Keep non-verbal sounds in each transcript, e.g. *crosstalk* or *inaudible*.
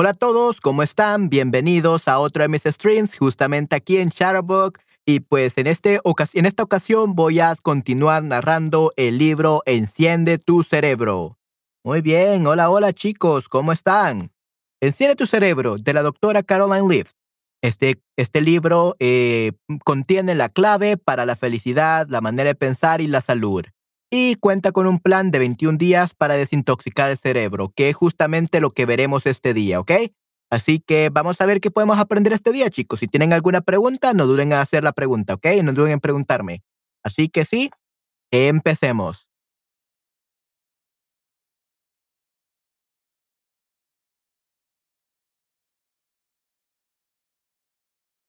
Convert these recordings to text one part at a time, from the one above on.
Hola a todos, ¿cómo están? Bienvenidos a otro de mis streams, justamente aquí en Shadowbook. Y pues en, este en esta ocasión voy a continuar narrando el libro Enciende tu cerebro. Muy bien, hola, hola chicos, ¿cómo están? Enciende tu cerebro, de la doctora Caroline Leaf. Este, este libro eh, contiene la clave para la felicidad, la manera de pensar y la salud y cuenta con un plan de 21 días para desintoxicar el cerebro, que es justamente lo que veremos este día, ¿ok? Así que vamos a ver qué podemos aprender este día, chicos. Si tienen alguna pregunta, no duden en hacer la pregunta, ¿ok? No duden en preguntarme. Así que sí, empecemos.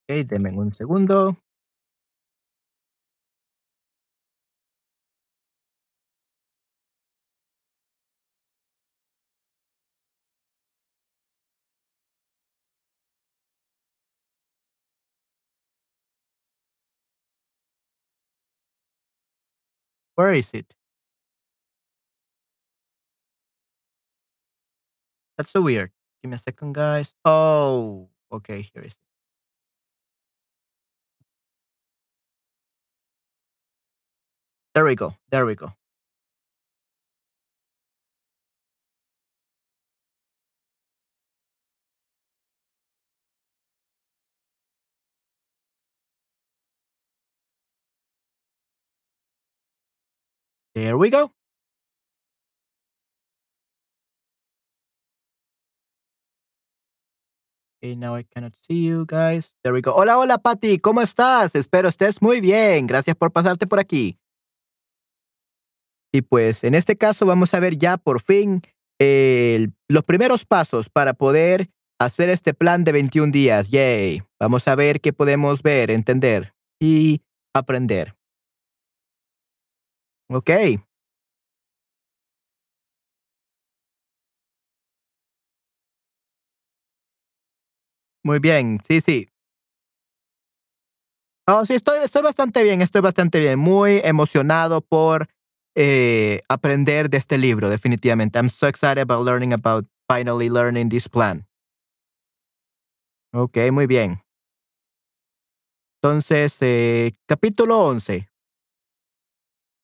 Ok, denme un segundo. Where is it? That's so weird. Give me a second, guys. Oh, okay, here is it. There we go. There we go. There we go. Okay, now I cannot see you guys. There we go. Hola, hola, Patty. ¿Cómo estás? Espero estés muy bien. Gracias por pasarte por aquí. Y pues en este caso vamos a ver ya por fin los primeros pasos para poder hacer este plan de 21 días. Yay. Vamos a ver qué podemos ver, entender y aprender. Ok. Muy bien, sí, sí. Oh, sí, estoy, estoy bastante bien, estoy bastante bien. Muy emocionado por eh, aprender de este libro, definitivamente. I'm so excited about learning about finally learning this plan. Ok, muy bien. Entonces, eh, capítulo 11.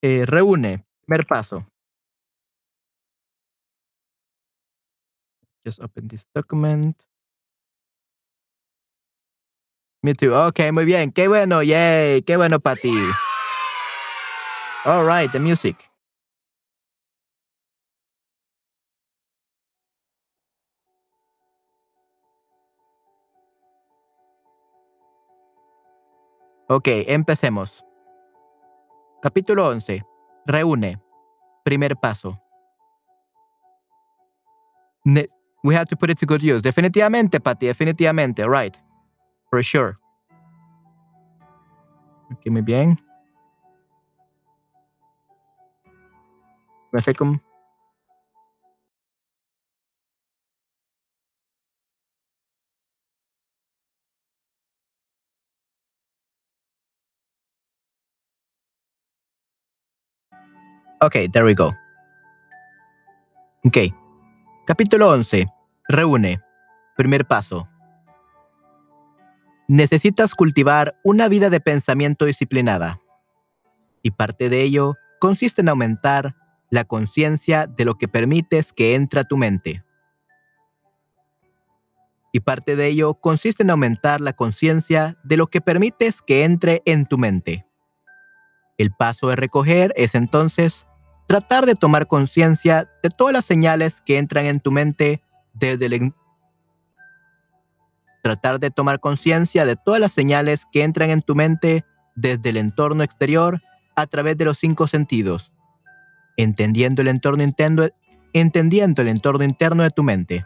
Eh, reúne, primer paso. Just open this document. Me too. Ok, muy bien. Qué bueno, yay. Qué bueno para ti. All right, the music. Ok, empecemos. Capítulo 11. Reúne. Primer paso. we have to put it to good use. Definitivamente, Patty, definitivamente. Right. For sure. Ok, muy bien. One Ok, there we go. Ok. Capítulo 11. Reúne. Primer paso. Necesitas cultivar una vida de pensamiento disciplinada. Y parte de ello consiste en aumentar la conciencia de lo que permites que entre a tu mente. Y parte de ello consiste en aumentar la conciencia de lo que permites que entre en tu mente. El paso de recoger es entonces tratar de tomar conciencia de todas las señales que entran en tu mente desde el tratar de tomar conciencia de todas las señales que entran en tu mente desde el entorno exterior a través de los cinco sentidos, entendiendo el entorno interno, entendiendo el entorno interno de tu mente.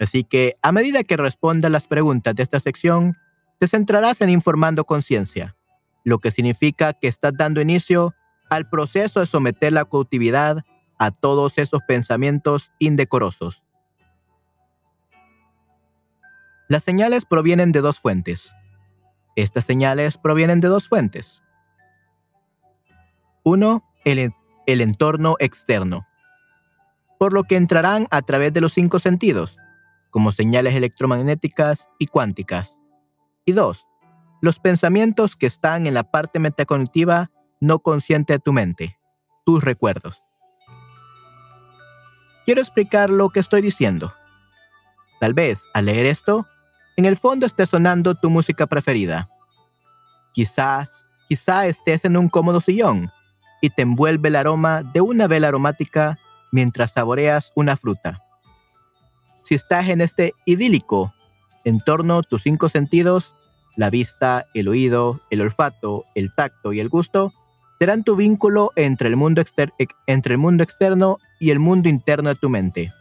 Así que a medida que respondas las preguntas de esta sección, te centrarás en informando conciencia, lo que significa que estás dando inicio al proceso de someter la cautividad a todos esos pensamientos indecorosos. Las señales provienen de dos fuentes. Estas señales provienen de dos fuentes. Uno, el, el entorno externo, por lo que entrarán a través de los cinco sentidos, como señales electromagnéticas y cuánticas. Y dos, los pensamientos que están en la parte metacognitiva no consciente de tu mente, tus recuerdos. Quiero explicar lo que estoy diciendo. Tal vez, al leer esto, en el fondo esté sonando tu música preferida. Quizás, quizá estés en un cómodo sillón y te envuelve el aroma de una vela aromática mientras saboreas una fruta. Si estás en este idílico entorno, tus cinco sentidos, la vista, el oído, el olfato, el tacto y el gusto, serán tu vínculo entre el, mundo externo y el mundo interno de tu mente.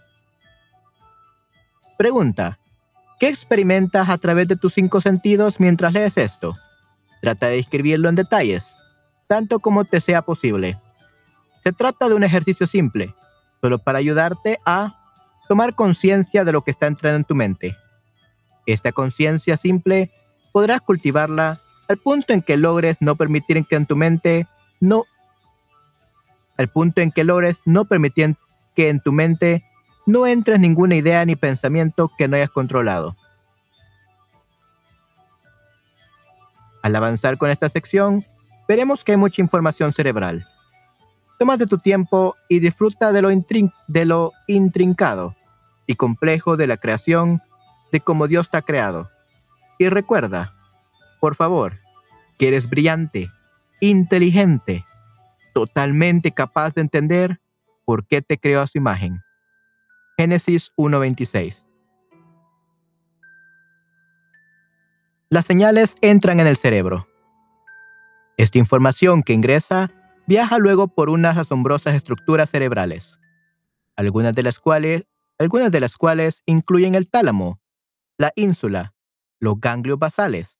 Pregunta, ¿qué experimentas a través de tus cinco sentidos mientras lees esto? Trata de describirlo en detalles, tanto como te sea posible. Se trata de un ejercicio simple, solo para ayudarte a tomar conciencia de lo que está entrando en tu mente. Esta conciencia simple podrás cultivarla al punto en que logres no permitir que en tu mente no al punto en que logres no permitir que en tu mente no entres ninguna idea ni pensamiento que no hayas controlado. Al avanzar con esta sección, veremos que hay mucha información cerebral. Toma de tu tiempo y disfruta de lo, de lo intrincado y complejo de la creación, de cómo Dios te ha creado. Y recuerda, por favor, que eres brillante, inteligente, totalmente capaz de entender por qué te creó a su imagen. Génesis 1.26 Las señales entran en el cerebro. Esta información que ingresa viaja luego por unas asombrosas estructuras cerebrales, algunas de las cuales, algunas de las cuales incluyen el tálamo, la ínsula, los ganglios basales,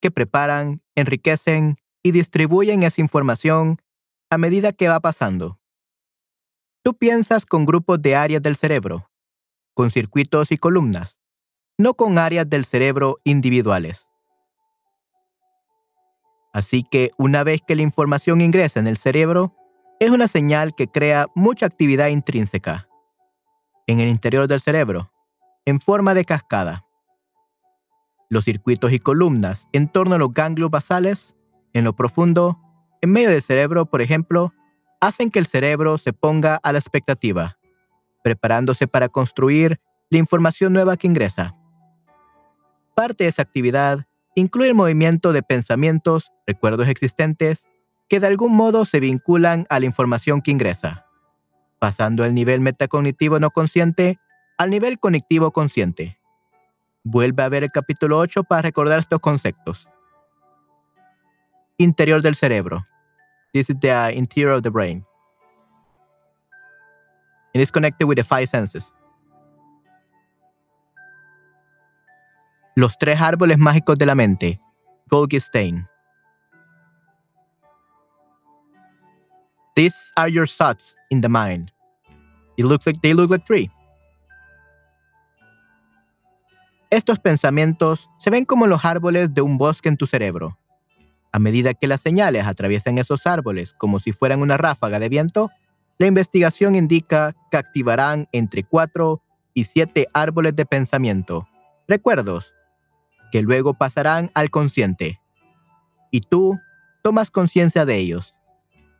que preparan, enriquecen y distribuyen esa información a medida que va pasando. Tú piensas con grupos de áreas del cerebro, con circuitos y columnas, no con áreas del cerebro individuales. Así que una vez que la información ingresa en el cerebro, es una señal que crea mucha actividad intrínseca en el interior del cerebro, en forma de cascada. Los circuitos y columnas en torno a los ganglios basales, en lo profundo, en medio del cerebro, por ejemplo, hacen que el cerebro se ponga a la expectativa, preparándose para construir la información nueva que ingresa. Parte de esa actividad incluye el movimiento de pensamientos, recuerdos existentes, que de algún modo se vinculan a la información que ingresa, pasando del nivel metacognitivo no consciente al nivel conectivo consciente. Vuelve a ver el capítulo 8 para recordar estos conceptos. Interior del cerebro. This is the uh, interior of the brain. It is connected with the five senses. Los tres árboles mágicos de la mente. Golgi Stein. These are your thoughts in the mind. It looks like they look like three. Estos pensamientos se ven como los árboles de un bosque en tu cerebro. A medida que las señales atraviesan esos árboles como si fueran una ráfaga de viento, la investigación indica que activarán entre 4 y 7 árboles de pensamiento, recuerdos, que luego pasarán al consciente. Y tú tomas conciencia de ellos.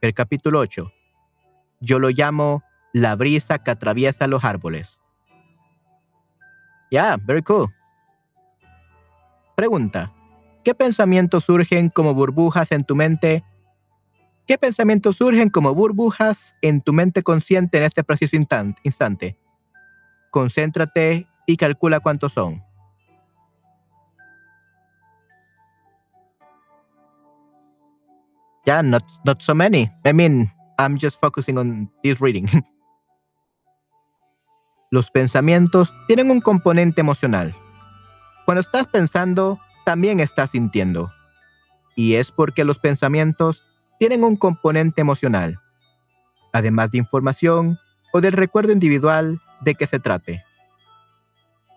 El capítulo 8. Yo lo llamo la brisa que atraviesa los árboles. Yeah, very cool. Pregunta. ¿Qué pensamientos surgen como burbujas en tu mente? ¿Qué pensamientos surgen como burbujas en tu mente consciente en este preciso instante? Concéntrate y calcula cuántos son. Yeah, not, not so many. I mean, I'm just focusing on this reading. *laughs* Los pensamientos tienen un componente emocional. Cuando estás pensando, también estás sintiendo. Y es porque los pensamientos tienen un componente emocional, además de información o del recuerdo individual de que se trate.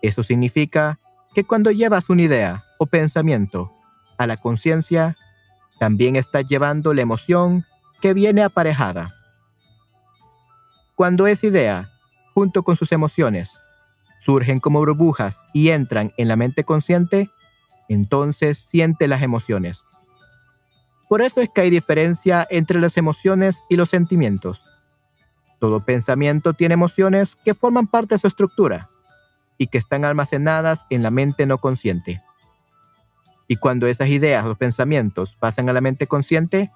Eso significa que cuando llevas una idea o pensamiento a la conciencia, también estás llevando la emoción que viene aparejada. Cuando esa idea, junto con sus emociones, surgen como burbujas y entran en la mente consciente, entonces siente las emociones. Por eso es que hay diferencia entre las emociones y los sentimientos. Todo pensamiento tiene emociones que forman parte de su estructura y que están almacenadas en la mente no consciente. Y cuando esas ideas o pensamientos pasan a la mente consciente,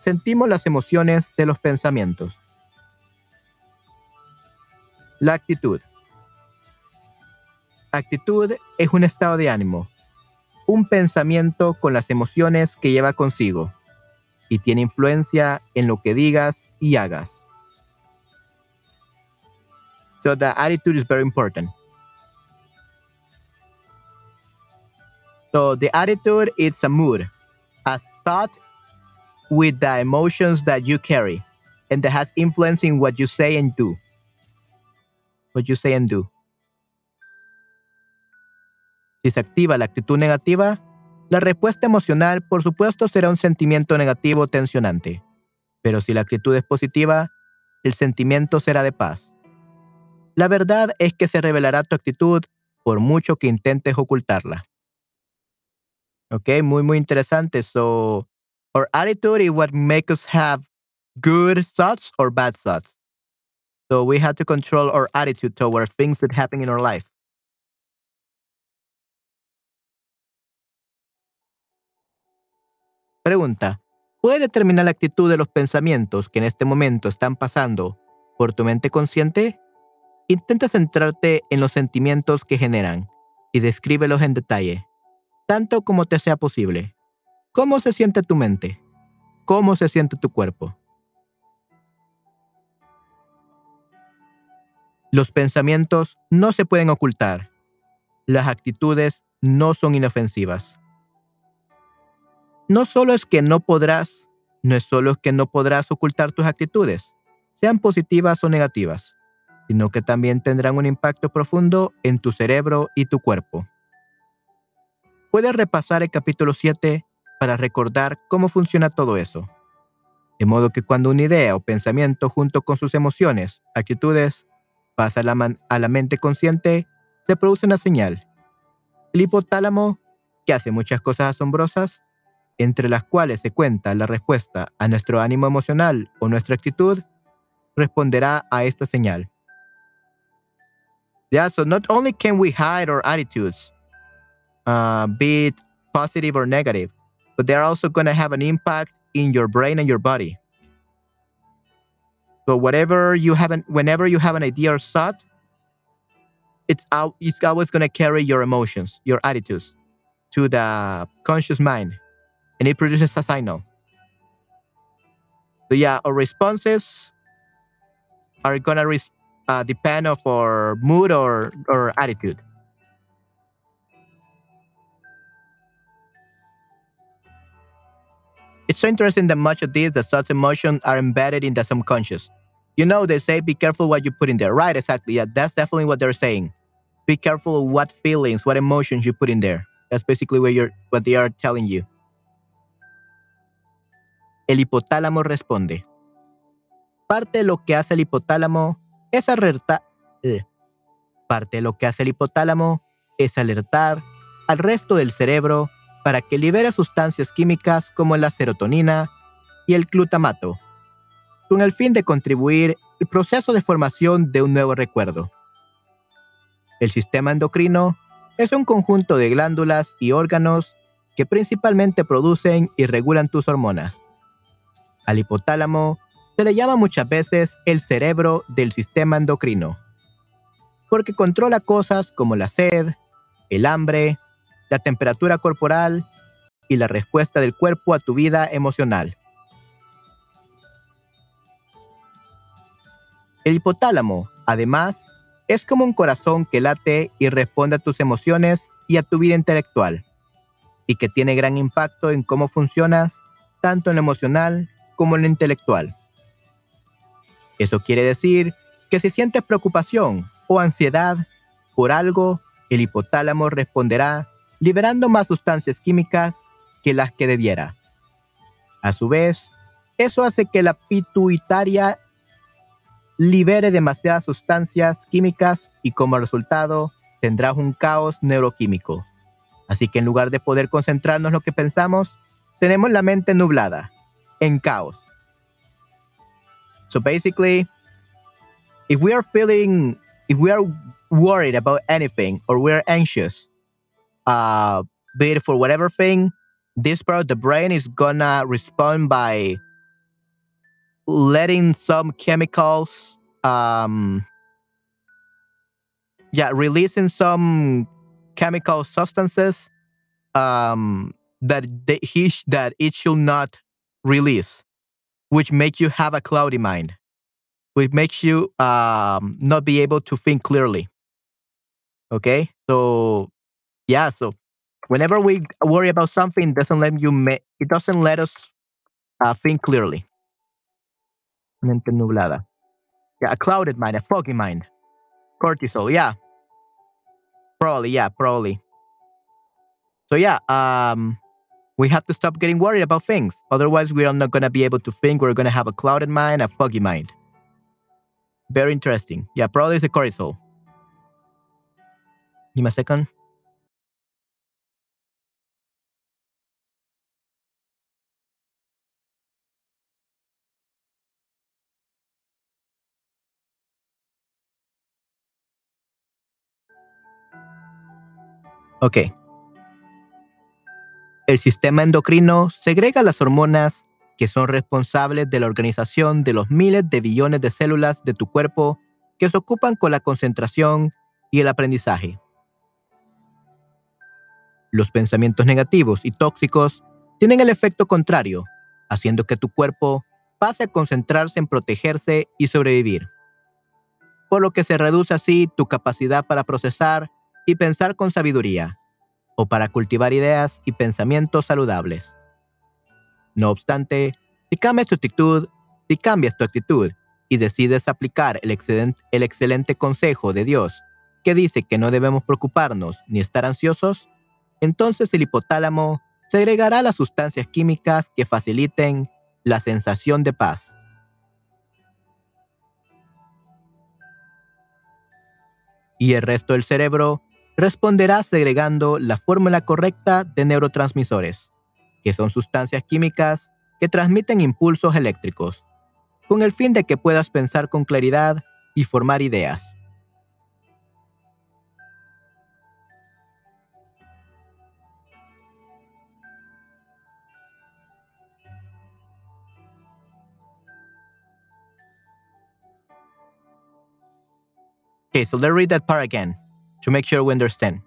sentimos las emociones de los pensamientos. La actitud. Actitud es un estado de ánimo, un pensamiento con las emociones que lleva consigo y tiene influencia en lo que digas y hagas. So the attitude is very important. So the attitude is a mood, a thought with the emotions that you carry and that has influence in what you say and do. What you say and do. Si se activa la actitud negativa, la respuesta emocional, por supuesto, será un sentimiento negativo tensionante. Pero si la actitud es positiva, el sentimiento será de paz. La verdad es que se revelará tu actitud por mucho que intentes ocultarla. Okay, muy, muy interesante. So, our attitude is what makes us have good thoughts or bad thoughts. So, we have to control our attitude toward things that happen in our life. Pregunta. ¿Puedes determinar la actitud de los pensamientos que en este momento están pasando por tu mente consciente? Intenta centrarte en los sentimientos que generan y descríbelos en detalle tanto como te sea posible. ¿Cómo se siente tu mente? ¿Cómo se siente tu cuerpo? Los pensamientos no se pueden ocultar. Las actitudes no son inofensivas. No solo es que no podrás, no es solo que no podrás ocultar tus actitudes, sean positivas o negativas, sino que también tendrán un impacto profundo en tu cerebro y tu cuerpo. Puedes repasar el capítulo 7 para recordar cómo funciona todo eso. De modo que cuando una idea o pensamiento junto con sus emociones, actitudes, pasa a la, a la mente consciente, se produce una señal. El hipotálamo, que hace muchas cosas asombrosas, entre las cuales se cuenta la respuesta a nuestro ánimo emocional o nuestra actitud, responderá a esta señal. Yeah, so not only can we hide our attitudes, uh, be it positive or negative, but they're also going to have an impact in your brain and your body. So whatever you haven't, whenever you have an idea or thought, it's out, it's always going to carry your emotions, your attitudes, to the conscious mind, and it produces a signal. So yeah, our responses are gonna res- uh, depend of our mood or or attitude. It's so interesting that much of this, the thoughts emotions are embedded in the subconscious. You know, they say be careful what you put in there. Right, exactly. Yeah, that's definitely what they're saying. Be careful what feelings, what emotions you put in there. That's basically what you're what they are telling you. El hipotálamo responde. Parte de lo que hace el hipotálamo es alertar. Eh, parte de lo que hace el hipotálamo es alertar al resto del cerebro para que libere sustancias químicas como la serotonina y el glutamato, con el fin de contribuir al proceso de formación de un nuevo recuerdo. El sistema endocrino es un conjunto de glándulas y órganos que principalmente producen y regulan tus hormonas. Al hipotálamo se le llama muchas veces el cerebro del sistema endocrino, porque controla cosas como la sed, el hambre, la temperatura corporal y la respuesta del cuerpo a tu vida emocional. El hipotálamo, además, es como un corazón que late y responde a tus emociones y a tu vida intelectual, y que tiene gran impacto en cómo funcionas, tanto en lo emocional como en intelectual. Eso quiere decir que si sientes preocupación o ansiedad por algo, el hipotálamo responderá liberando más sustancias químicas que las que debiera. A su vez, eso hace que la pituitaria libere demasiadas sustancias químicas y como resultado tendrás un caos neuroquímico. Así que en lugar de poder concentrarnos en lo que pensamos, tenemos la mente nublada, en caos. So basically, if we are feeling, if we are worried about anything or we're anxious, uh, be it for whatever thing, this part of the brain is gonna respond by letting some chemicals, um, yeah, releasing some chemical substances um, that they, he that it should not release, which makes you have a cloudy mind, which makes you um, not be able to think clearly. Okay, so yeah, so whenever we worry about something, it doesn't let you ma- it doesn't let us uh, think clearly. Mente nublada. Yeah, a clouded mind, a foggy mind. Cortisol, yeah. Probably, yeah, probably. So yeah, um, we have to stop getting worried about things. Otherwise, we're not gonna be able to think. We're gonna have a clouded mind, a foggy mind. Very interesting. Yeah, probably it's a cortisol. Give me a second. Ok. El sistema endocrino segrega las hormonas que son responsables de la organización de los miles de billones de células de tu cuerpo que se ocupan con la concentración y el aprendizaje. Los pensamientos negativos y tóxicos tienen el efecto contrario, haciendo que tu cuerpo pase a concentrarse en protegerse y sobrevivir, por lo que se reduce así tu capacidad para procesar y pensar con sabiduría, o para cultivar ideas y pensamientos saludables. No obstante, si cambias tu actitud, si cambias tu actitud y decides aplicar el el excelente consejo de Dios, que dice que no debemos preocuparnos ni estar ansiosos, entonces el hipotálamo segregará las sustancias químicas que faciliten la sensación de paz. Y el resto del cerebro responderá segregando la fórmula correcta de neurotransmisores, que son sustancias químicas que transmiten impulsos eléctricos, con el fin de que puedas pensar con claridad y formar ideas. Okay, so let's read that part again to make sure we understand.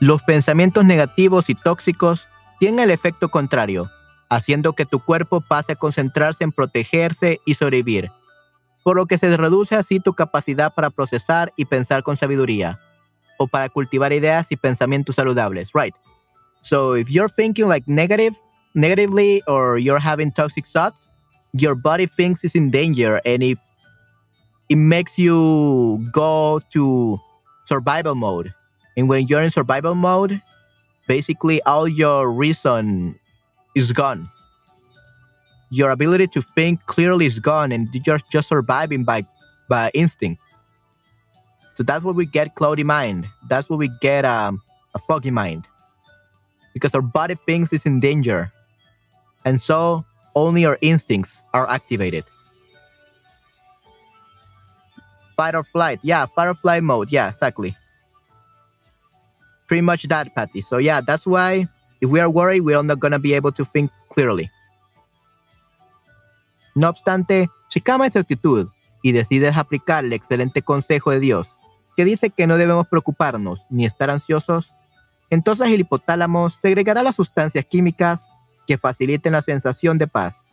Los pensamientos negativos y tóxicos tienen el efecto contrario, haciendo que tu cuerpo pase a concentrarse en protegerse y sobrevivir, por lo que se reduce así tu capacidad para procesar y pensar con sabiduría, o para cultivar ideas y pensamientos saludables, right? So if you're thinking like negative, negatively, or you're having toxic thoughts, your body thinks it's in danger and it it makes you go to survival mode. And when you're in survival mode, basically all your reason is gone. Your ability to think clearly is gone and you're just surviving by by instinct. So that's what we get cloudy mind. That's what we get um, a foggy mind. Because our body thinks it's in danger. And so only our instincts are activated. Fight or flight. Yeah, fight or flight mode. Yeah, exactly. Pretty much that, Patty. So yeah, that's why if we are worried, we are not gonna be able to think clearly. No obstante, si cambias tu actitud y decides aplicar el excelente consejo de Dios, que dice que no debemos preocuparnos ni estar ansiosos, entonces el hipotálamo segregará las sustancias químicas que faciliten la sensación de paz,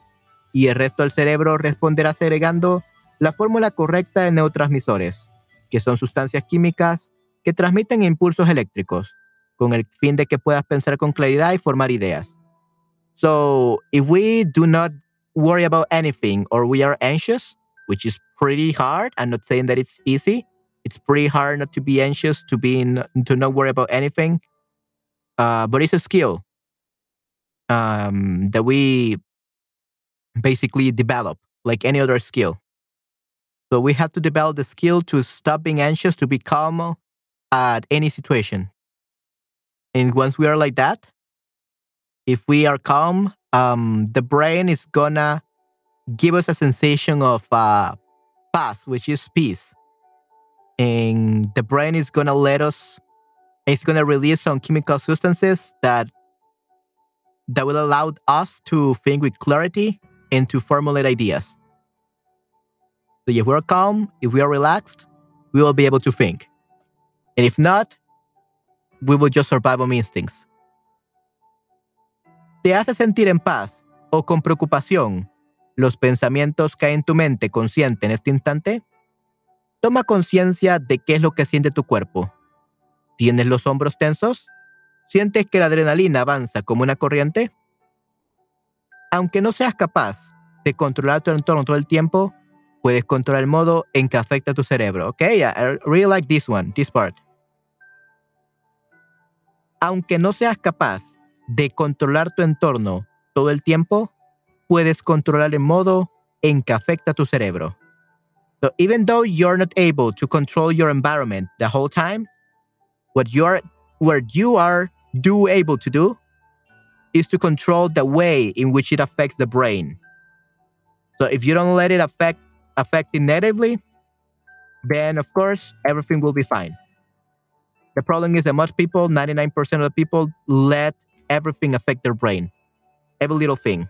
y el resto del cerebro responderá segregando la fórmula correcta de neurotransmisores, que son sustancias químicas que transmiten impulsos eléctricos, con el fin de que puedas pensar con claridad y formar ideas. So, if we do not worry about anything or we are anxious, which is pretty hard, I'm not saying that it's easy. It's pretty hard not to be anxious, to be in, to not worry about anything. Uh, but it's a skill. Um, that we basically develop like any other skill. So we have to develop the skill to stop being anxious, to be calm at any situation. And once we are like that, if we are calm, um, the brain is gonna give us a sensation of uh, which is peace. And the brain is gonna let us, it's gonna release some chemical substances that that will allow us to think with clarity and to formulate ideas. So if we're calm, if we are relaxed, we will be able to think. And if not, we will just survive on instincts. ¿Te hace sentir en paz o con preocupación los pensamientos que hay en tu mente consciente en este instante? Toma conciencia de qué es lo que siente tu cuerpo. ¿Tienes los hombros tensos? ¿Sientes que la adrenalina avanza como una corriente? Aunque no seas capaz de controlar tu entorno todo el tiempo, puedes controlar el modo en que afecta tu cerebro. ¿Ok? I really like this one, this part. Aunque no seas capaz de controlar tu entorno todo el tiempo, puedes controlar el modo en que afecta tu cerebro. So even though you're not able to control your environment the whole time, what you are what you are do able to do is to control the way in which it affects the brain. So if you don't let it affect affect it negatively, then of course everything will be fine. The problem is that most people, 99% of the people, let everything affect their brain. Every little thing.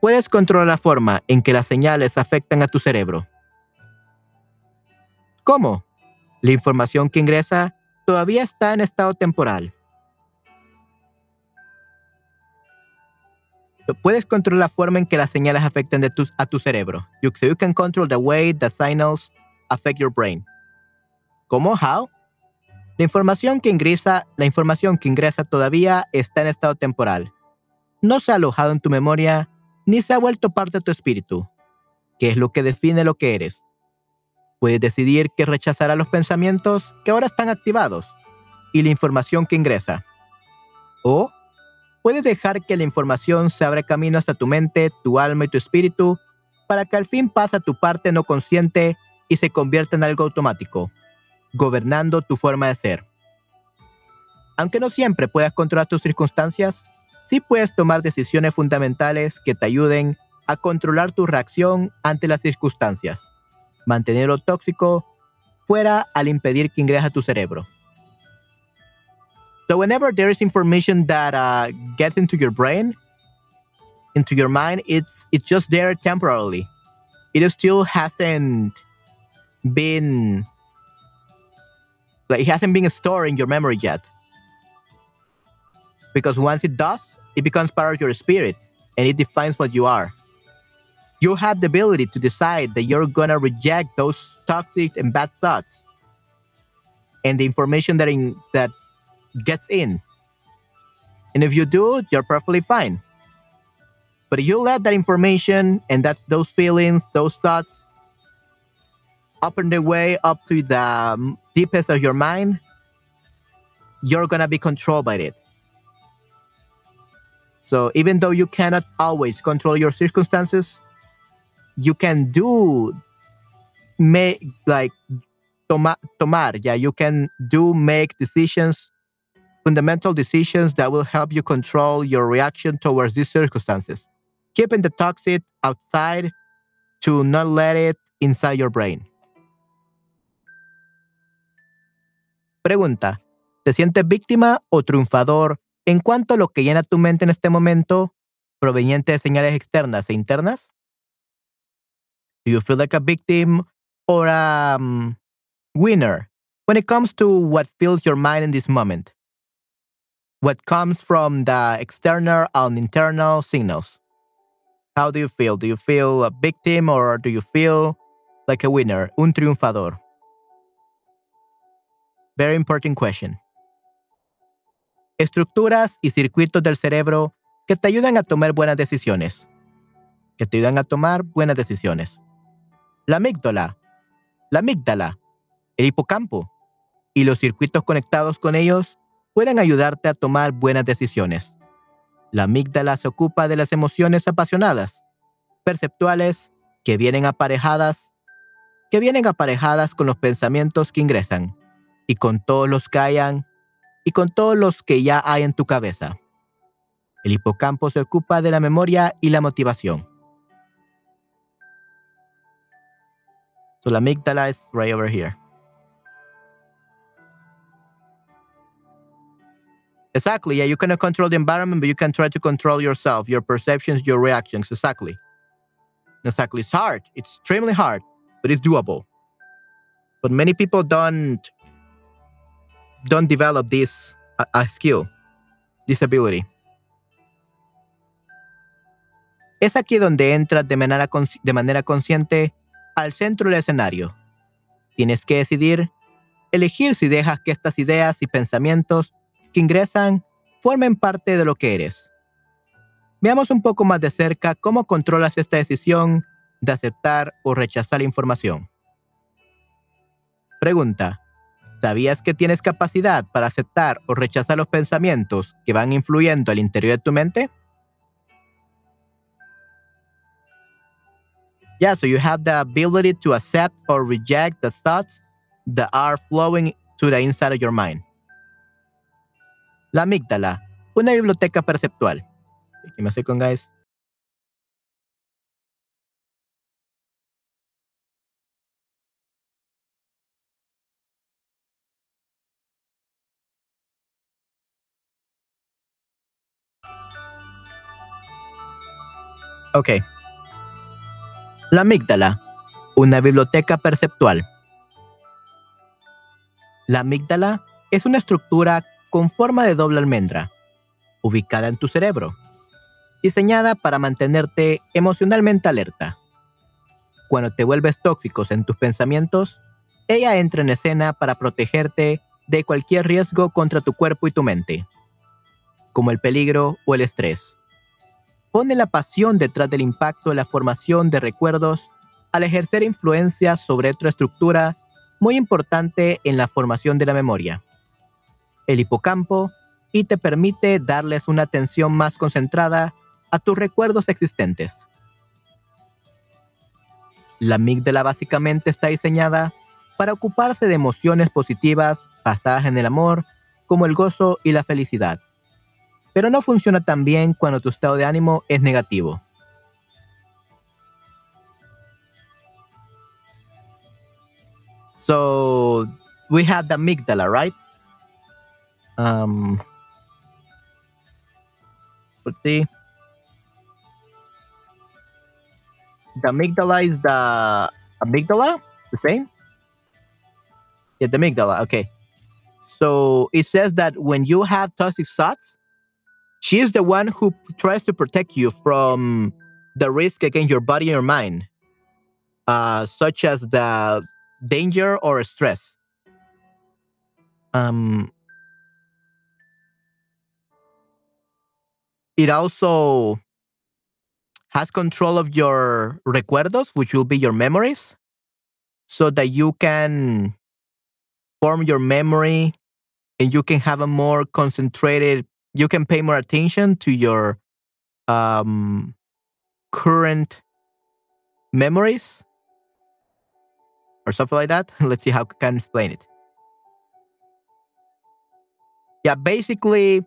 Puedes controlar la forma en que las señales afectan a tu cerebro. ¿Cómo? La información que ingresa todavía está en estado temporal. Puedes controlar la forma en que las señales afectan de tus, a tu cerebro. You, so you can control the way the signals affect your brain. ¿Cómo? How? La información que ingresa, la información que ingresa todavía está en estado temporal. No se ha alojado en tu memoria ni se ha vuelto parte de tu espíritu, que es lo que define lo que eres. Puedes decidir que rechazará los pensamientos que ahora están activados y la información que ingresa. O puedes dejar que la información se abra camino hasta tu mente, tu alma y tu espíritu para que al fin pase a tu parte no consciente y se convierta en algo automático, gobernando tu forma de ser. Aunque no siempre puedas controlar tus circunstancias, sí puedes tomar decisiones fundamentales que te ayuden a controlar tu reacción ante las circunstancias, mantener lo tóxico fuera al impedir que ingrese a tu cerebro. So whenever there is information that uh, gets into your brain, into your mind, it's it's just there temporarily. It still hasn't been like it hasn't been stored in your memory yet. Because once it does, it becomes part of your spirit and it defines what you are. You have the ability to decide that you're gonna reject those toxic and bad thoughts and the information that in, that gets in. And if you do, you're perfectly fine. But if you let that information and that those feelings, those thoughts open the way up to the um, deepest of your mind, you're gonna be controlled by it. So even though you cannot always control your circumstances, you can do make like toma, tomar. Yeah, you can do make decisions, fundamental decisions that will help you control your reaction towards these circumstances. Keeping the toxic outside to not let it inside your brain. Pregunta: ¿Te sientes víctima o triunfador en cuanto a lo que llena tu mente en este momento, proveniente de señales externas e internas? Do you feel like a victim or a um, winner when it comes to what fills your mind in this moment? What comes from the external and internal signals? How do you feel? Do you feel a victim or do you feel like a winner, un triunfador? Very important question. estructuras y circuitos del cerebro que te ayudan a tomar buenas decisiones. Que te ayudan a tomar buenas decisiones. La amígdala, la amígdala, el hipocampo, y los circuitos conectados con ellos pueden ayudarte a tomar buenas decisiones. La amígdala se ocupa de las emociones apasionadas, perceptuales, que vienen aparejadas, que vienen aparejadas con los pensamientos que ingresan y con todos los que hayan y con todos los que ya hay en tu cabeza. El hipocampo se ocupa de la memoria y la motivación. So la amígdala is right over here. Exactly. Yeah, you cannot control the environment, but you can try to control yourself, your perceptions, your reactions. Exactly. Exactly. It's hard. It's extremely hard, but it's doable. But many people don't don't develop this uh, a skill, this ability. Es aquí donde entras de manera, de manera consciente al centro del escenario. Tienes que decidir, elegir si dejas que estas ideas y pensamientos que ingresan formen parte de lo que eres. Veamos un poco más de cerca cómo controlas esta decisión de aceptar o rechazar la información. Pregunta. ¿Sabías que tienes capacidad para aceptar o rechazar los pensamientos que van influyendo al interior de tu mente? Yeah, so you have the ability to accept or reject the thoughts that are flowing to the inside of your mind. La amígdala, una biblioteca perceptual. Aquí me estoy con guys. Ok. La amígdala, una biblioteca perceptual. La amígdala es una estructura con forma de doble almendra, ubicada en tu cerebro, diseñada para mantenerte emocionalmente alerta. Cuando te vuelves tóxicos en tus pensamientos, ella entra en escena para protegerte de cualquier riesgo contra tu cuerpo y tu mente, como el peligro o el estrés. Pone la pasión detrás del impacto de la formación de recuerdos al ejercer influencia sobre otra estructura muy importante en la formación de la memoria el hipocampo, y te permite darles una atención más concentrada a tus recuerdos existentes. La amígdala básicamente está diseñada para ocuparse de emociones positivas basadas en el amor, como el gozo y la felicidad. Pero no funciona tan bien cuando tu estado de ánimo es negativo. So, we have the amygdala, right? Um, let's see. The amygdala is the amygdala, the same? Yeah, the amygdala. Okay. So it says that when you have toxic thoughts, she is the one who tries to protect you from the risk against your body and your mind, uh, such as the danger or stress. Um, it also has control of your recuerdos, which will be your memories, so that you can form your memory and you can have a more concentrated, you can pay more attention to your um, current memories or something like that. *laughs* Let's see how I can explain it. Yeah, basically,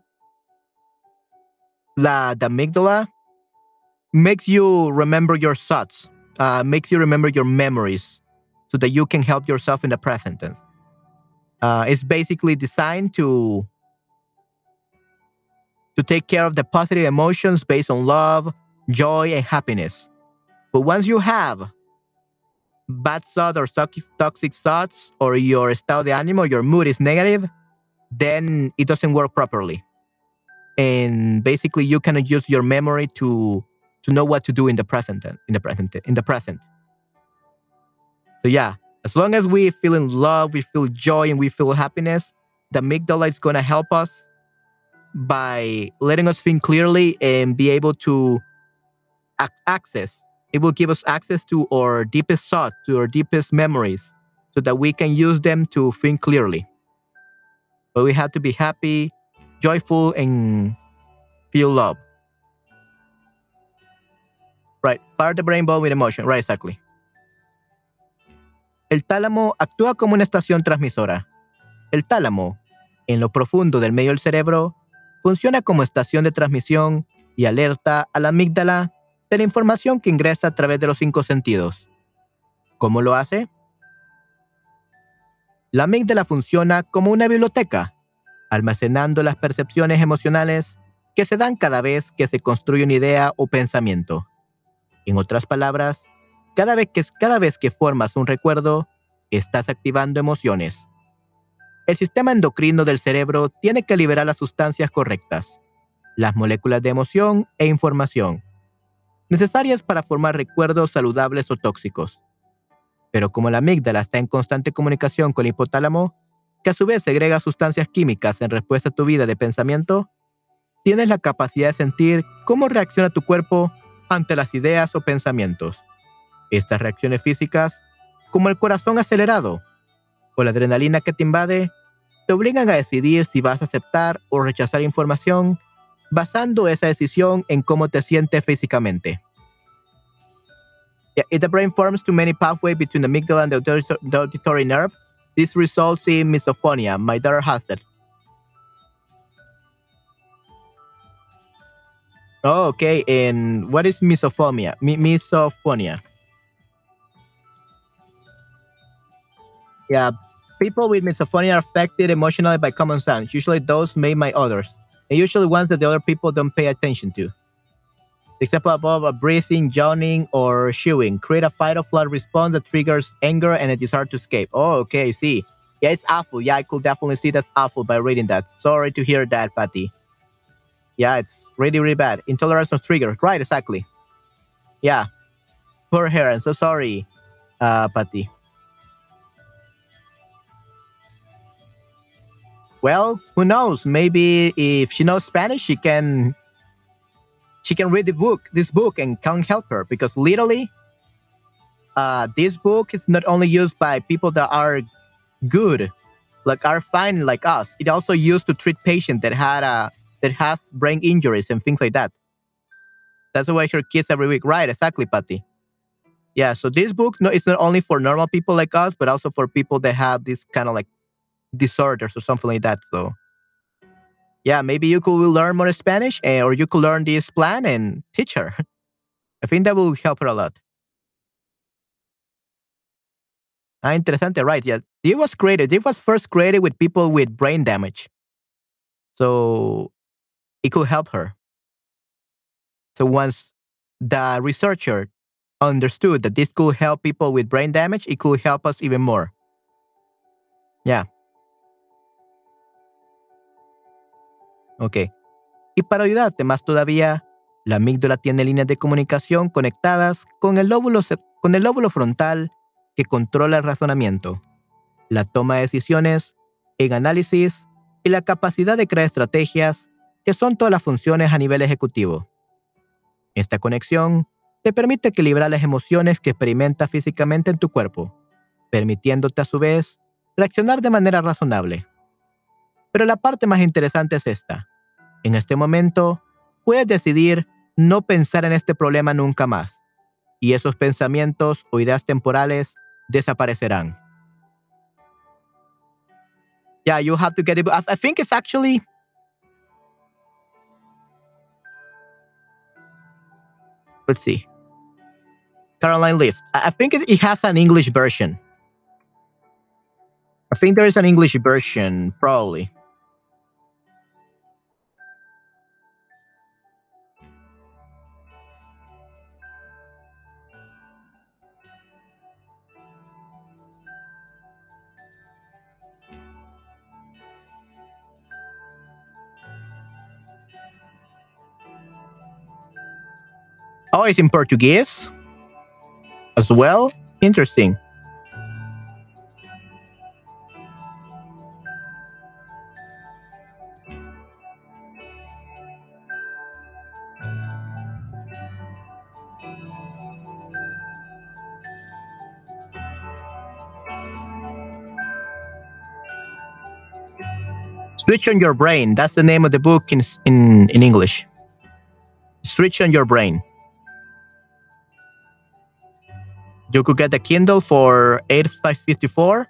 la the amygdala makes you remember your thoughts, uh, makes you remember your memories, so that you can help yourself in the present tense. Uh, it's basically designed to to take care of the positive emotions based on love, joy, and happiness. But once you have bad thoughts or toxic thoughts, or your estado de ánimo, your mood is negative, then it doesn't work properly and basically you cannot use your memory to to know what to do in the present in the present in the present so yeah as long as we feel in love we feel joy and we feel happiness the amygdala is to help us by letting us think clearly and be able to access it will give us access to our deepest thoughts to our deepest memories so that we can use them to think clearly but we have to be happy, joyful, and feel love. Right. Part the brain bone with emotion. Right, exactly. El tálamo actúa como una estación transmisora. El tálamo, en lo profundo del medio del cerebro, funciona como estación de transmisión y alerta a la amígdala de la información que ingresa a través de los cinco sentidos. ¿Cómo lo hace? La amígdala funciona como una biblioteca, almacenando las percepciones emocionales que se dan cada vez que se construye una idea o pensamiento. En otras palabras, cada vez que, formas un recuerdo, estás activando emociones. El sistema endocrino del cerebro tiene que liberar las sustancias correctas, las moléculas de emoción e información, necesarias para formar recuerdos saludables o tóxicos. Pero como la amígdala está en constante comunicación con el hipotálamo, que a su vez segrega sustancias químicas en respuesta a tu vida de pensamiento, tienes la capacidad de sentir cómo reacciona tu cuerpo ante las ideas o pensamientos. Estas reacciones físicas, como el corazón acelerado o la adrenalina que te invade, te obligan a decidir si vas a aceptar o rechazar información basando esa decisión en cómo te sientes físicamente. if the brain forms too many pathways between the amygdala and the auditory nerve, this results in misophonia. My daughter has that. Oh, okay. And what is misophonia? Mi misophonia. Yeah, people with misophonia are affected emotionally by common sounds, usually those made by others, and usually ones that the other people don't pay attention to. Example above a breathing, yawning, or chewing create a fight or flight response that triggers anger and a desire to escape. Oh, okay, see. Yeah, it's awful. Yeah, I could definitely see that's awful by reading that. Sorry to hear that, Patty. Yeah, it's really, really bad. Intolerance of trigger. Right, exactly. Yeah. Poor hair. So sorry, uh, Patty. Well, who knows? Maybe if she knows Spanish, she can she can read the book, this book, and can help her because literally, uh, this book is not only used by people that are good, like are fine like us. It also used to treat patients that had a that has brain injuries and things like that. That's why her kids every week. Right, exactly, Patty. Yeah, so this book no, it's not only for normal people like us, but also for people that have this kind of like disorders or something like that. So yeah, maybe you could learn more Spanish eh, or you could learn this plan and teach her. *laughs* I think that will help her a lot. Ah, interesante, right? Yeah, it was created. It was first created with people with brain damage. So it could help her. So once the researcher understood that this could help people with brain damage, it could help us even more. Yeah. Ok. Y para ayudarte más todavía, la amígdala tiene líneas de comunicación conectadas con el lóbulo, frontal que controla el razonamiento, la toma de decisiones, el análisis y la capacidad de crear estrategias que son todas las funciones a nivel ejecutivo. Esta conexión te permite equilibrar las emociones que experimentas físicamente en tu cuerpo, permitiéndote a su vez reaccionar de manera razonable. Pero la parte más interesante es esta. En este momento, puedes decidir no pensar en este problema nunca más, y esos pensamientos o ideas temporales desaparecerán. Yeah, you have to get it. I think it's actually let's see. Caroline Lift. I think it, has an English version. I think there is an English version, probably. Oh, it's in Portuguese as well. Interesting. Switch on your brain. That's the name of the book in in, in English. Switch on your brain. You could get the Kindle for eight five fifty four,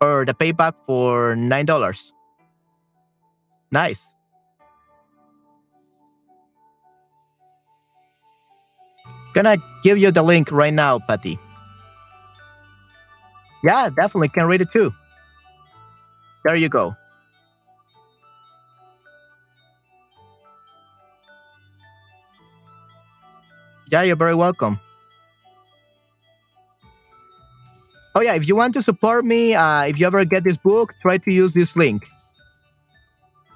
or the payback for nine dollars. Nice. Gonna give you the link right now, Patty. Yeah, definitely can read it too. There you go. Yeah, you're very welcome. Oh yeah, if you want to support me, uh, if you ever get this book, try to use this link.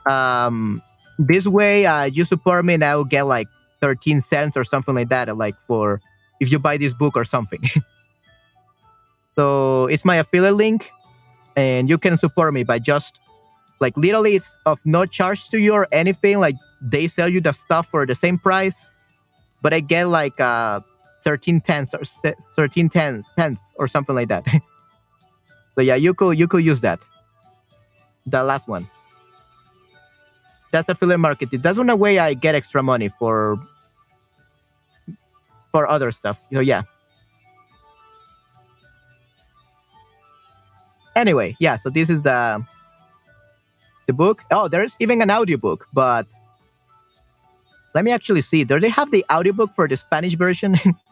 Um, this way, uh, you support me, and I will get like 13 cents or something like that, like for if you buy this book or something. *laughs* so it's my affiliate link, and you can support me by just like literally it's of no charge to you or anything. Like they sell you the stuff for the same price, but I get like uh 13 tenths or 13 tenths, tenths or something like that. *laughs* so yeah, you could you could use that. The last one. That's affiliate marketing. That's one way I get extra money for for other stuff. So yeah. Anyway, yeah, so this is the the book. Oh, there's even an audiobook, but let me actually see. Do they have the audiobook for the Spanish version? *laughs*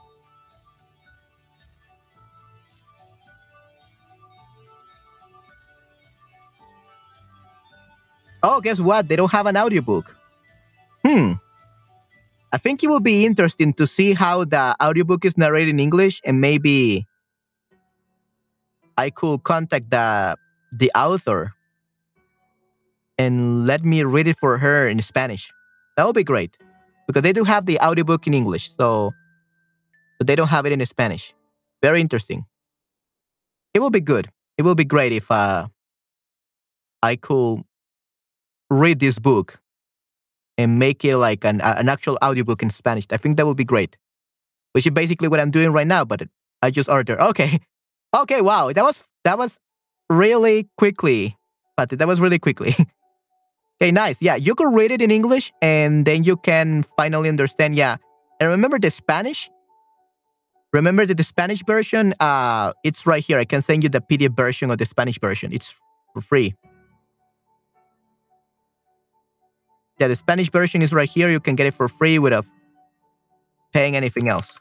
oh, guess what? They don't have an audiobook. Hmm. I think it will be interesting to see how the audiobook is narrated in English and maybe I could contact the the author and let me read it for her in Spanish. That would be great because they do have the audiobook in English, so but they don't have it in Spanish. Very interesting. It will be good. It will be great if uh, I could read this book and make it like an, an actual audiobook in Spanish. I think that would be great. Which is basically what I'm doing right now, but I just ordered. *laughs* Okay. Okay, wow. That was that was really quickly. But that was really quickly. *laughs* okay, nice. Yeah, you could read it in English and then you can finally understand. Yeah. And remember the Spanish? Remember that the Spanish version, uh, it's right here. I can send you the PDF version or the Spanish version. It's for free. Yeah, the Spanish version is right here. You can get it for free without paying anything else.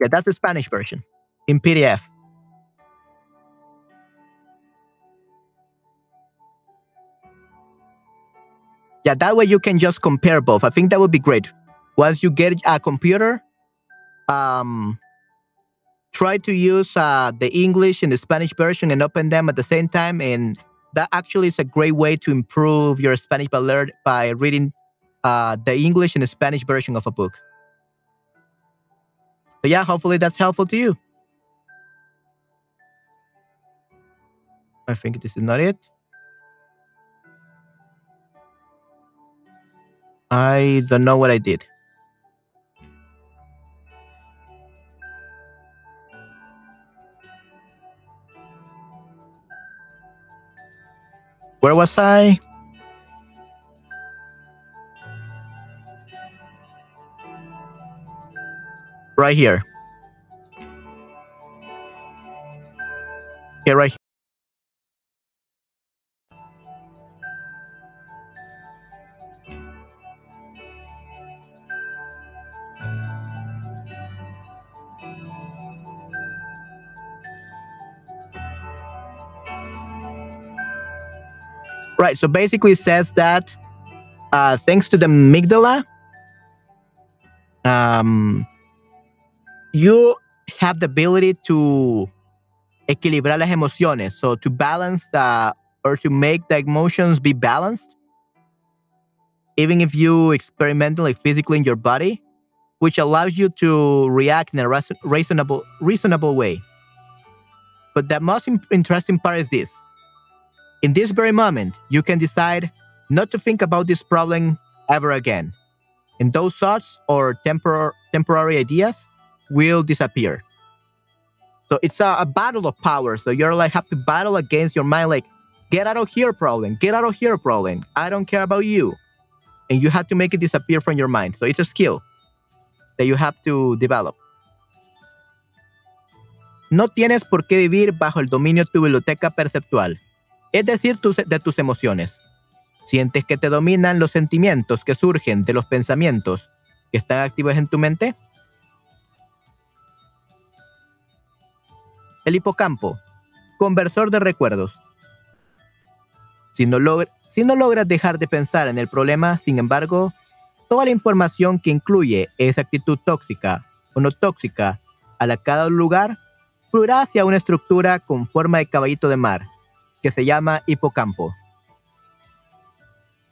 Yeah, that's the Spanish version in PDF. Yeah, that way you can just compare both. I think that would be great. Once you get a computer, um, try to use uh, the English and the Spanish version and open them at the same time and that actually is a great way to improve your Spanish by, by reading uh, the English and the Spanish version of a book. So yeah, hopefully that's helpful to you. I think this is not it. I don't know what I did. Where was I? Right here. Here, right Right. So basically, it says that uh, thanks to the amygdala, um, you have the ability to equilibrar las emociones. So to balance the or to make the emotions be balanced, even if you experimentally physically in your body, which allows you to react in a reasonable reasonable way. But the most interesting part is this in this very moment, you can decide not to think about this problem ever again. And those thoughts or tempor- temporary ideas will disappear. So it's a, a, battle of power. So you're like have to battle against your mind, like Get out of here, problem. Get out of here, problem. I don't care about you. And you have to make it disappear from your mind. So it's a skill that you have to develop. No tienes por qué vivir bajo el dominio de tu biblioteca perceptual, es decir, de tus emociones. ¿Sientes que te dominan los sentimientos que surgen de los pensamientos que están activos en tu mente? El hipocampo, conversor de recuerdos. Si no, si no logras dejar de pensar en el problema, sin embargo, toda la información que incluye esa actitud tóxica o no tóxica a la cada lugar fluirá hacia una estructura con forma de caballito de mar, que se llama hipocampo.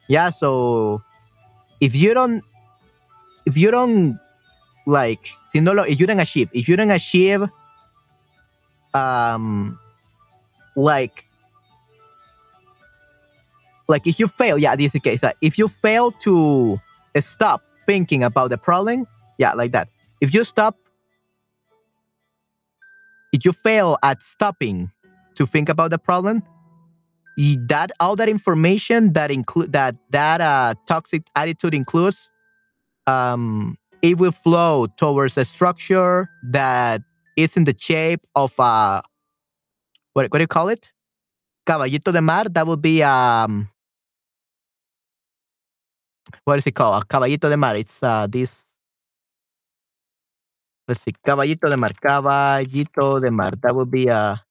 Yeah, so if you don't, if you don't like, si no lo, if you don't achieve, if you don't achieve, um, like, like if you fail, yeah, this is the case. if you fail to stop thinking about the problem, yeah, like that. If you stop if you fail at stopping to think about the problem, that all that information that include that that uh, toxic attitude includes, um, it will flow towards a structure that is in the shape of a uh, what what do you call it? Caballito de mar. That would be um, what is it called? A caballito de mar. It's uh, this let's see, caballito de mar, caballito de mar. That would be a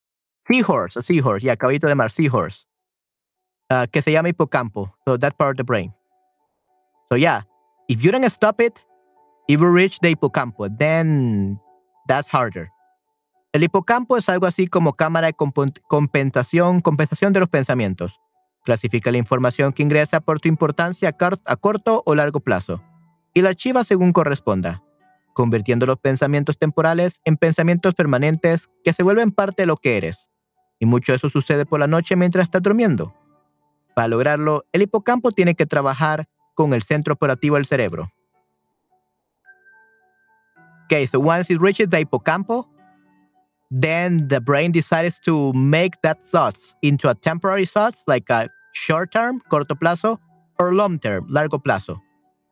seahorse, a seahorse. Yeah, caballito de mar, seahorse. Uh, que se llama hipocampo. So that part of the brain. So yeah, if you don't stop it, it will reach the hipocampo. Then that's harder. El hipocampo es algo así como cámara de compensación, compensación de los pensamientos. Clasifica la información que ingresa por su importancia a corto o largo plazo y la archiva según corresponda convirtiendo los pensamientos temporales en pensamientos permanentes que se vuelven parte de lo que eres. Y mucho de eso sucede por la noche mientras estás durmiendo. Para lograrlo, el hipocampo tiene que trabajar con el centro operativo del cerebro. Okay, so once it reaches the hippocampus, then the brain decides to make that thoughts into a temporary thoughts, like a short term, corto plazo, or long term, largo plazo.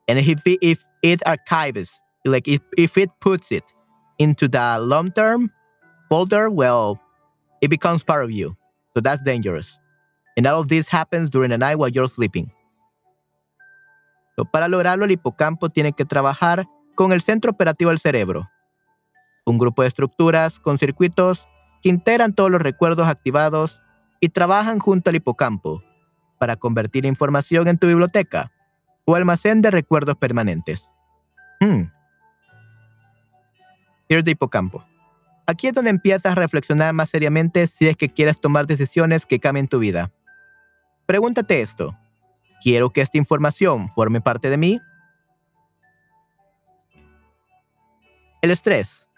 And if it, if it archives like if, if it puts it into the long term folder, well, it becomes part of you. So that's dangerous. And all of this happens during the night while you're sleeping. So para lograrlo, el hipocampo tiene que trabajar con el centro operativo del cerebro, un grupo de estructuras con circuitos que integran todos los recuerdos activados y trabajan junto al hipocampo para convertir información en tu biblioteca o almacén de recuerdos permanentes. Hmm. Here's the hipocampo. Aquí es donde empiezas a reflexionar más seriamente si es que quieres tomar decisiones que cambien tu vida. Pregúntate esto. ¿Quiero que esta información forme parte de mí? El estrés.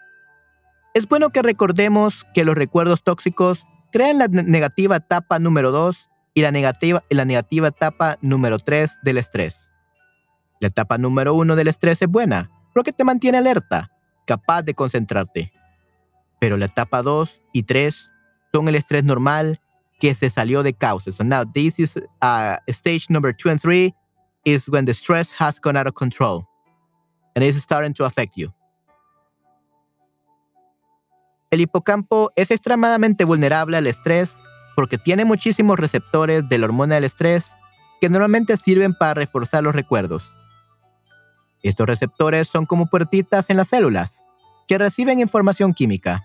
Es bueno que recordemos que los recuerdos tóxicos crean la negativa etapa número 2 y la negativa, la negativa etapa número 3 del estrés. La etapa número 1 del estrés es buena porque te mantiene alerta, capaz de concentrarte. Pero la etapa 2 y 3 son el estrés normal que se salió de causa. So now this is uh, stage number 2 and 3 is when the stress has gone out of control and it's starting to affect you. El hipocampo es extremadamente vulnerable al estrés porque tiene muchísimos receptores de la hormona del estrés que normalmente sirven para reforzar los recuerdos. Estos receptores son como puertitas en las células que reciben información química.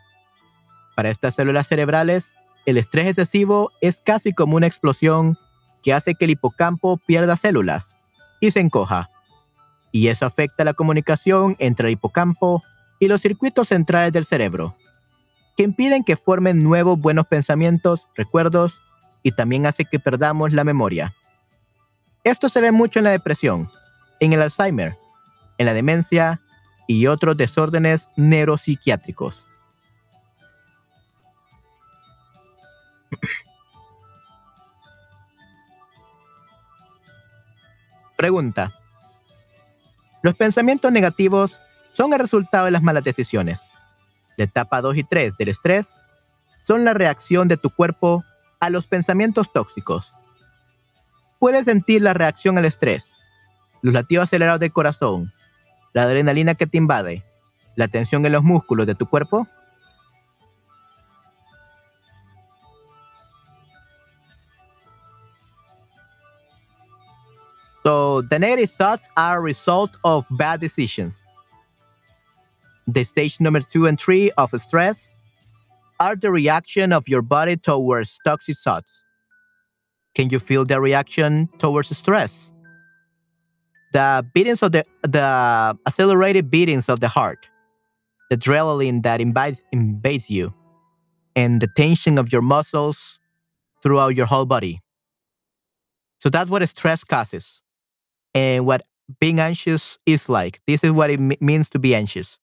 Para estas células cerebrales, el estrés excesivo es casi como una explosión que hace que el hipocampo pierda células y se encoja. Y eso afecta la comunicación entre el hipocampo y los circuitos centrales del cerebro, que impiden que formen nuevos buenos pensamientos, recuerdos y también hace que perdamos la memoria. Esto se ve mucho en la depresión, en el Alzheimer en la demencia y otros desórdenes neuropsiquiátricos. *coughs* Pregunta. Los pensamientos negativos son el resultado de las malas decisiones. La etapa 2 y 3 del estrés son la reacción de tu cuerpo a los pensamientos tóxicos. Puedes sentir la reacción al estrés, los latidos acelerados del corazón, la adrenalina que te invade, la tensión en los músculos de tu cuerpo. So the negative thoughts are a result of bad decisions. The stage number two and three of stress are the reaction of your body towards toxic thoughts. Can you feel the reaction towards stress? The beatings of the the accelerated beatings of the heart, the adrenaline that invades, invades you, and the tension of your muscles throughout your whole body. So that's what stress causes and what being anxious is like. This is what it means to be anxious.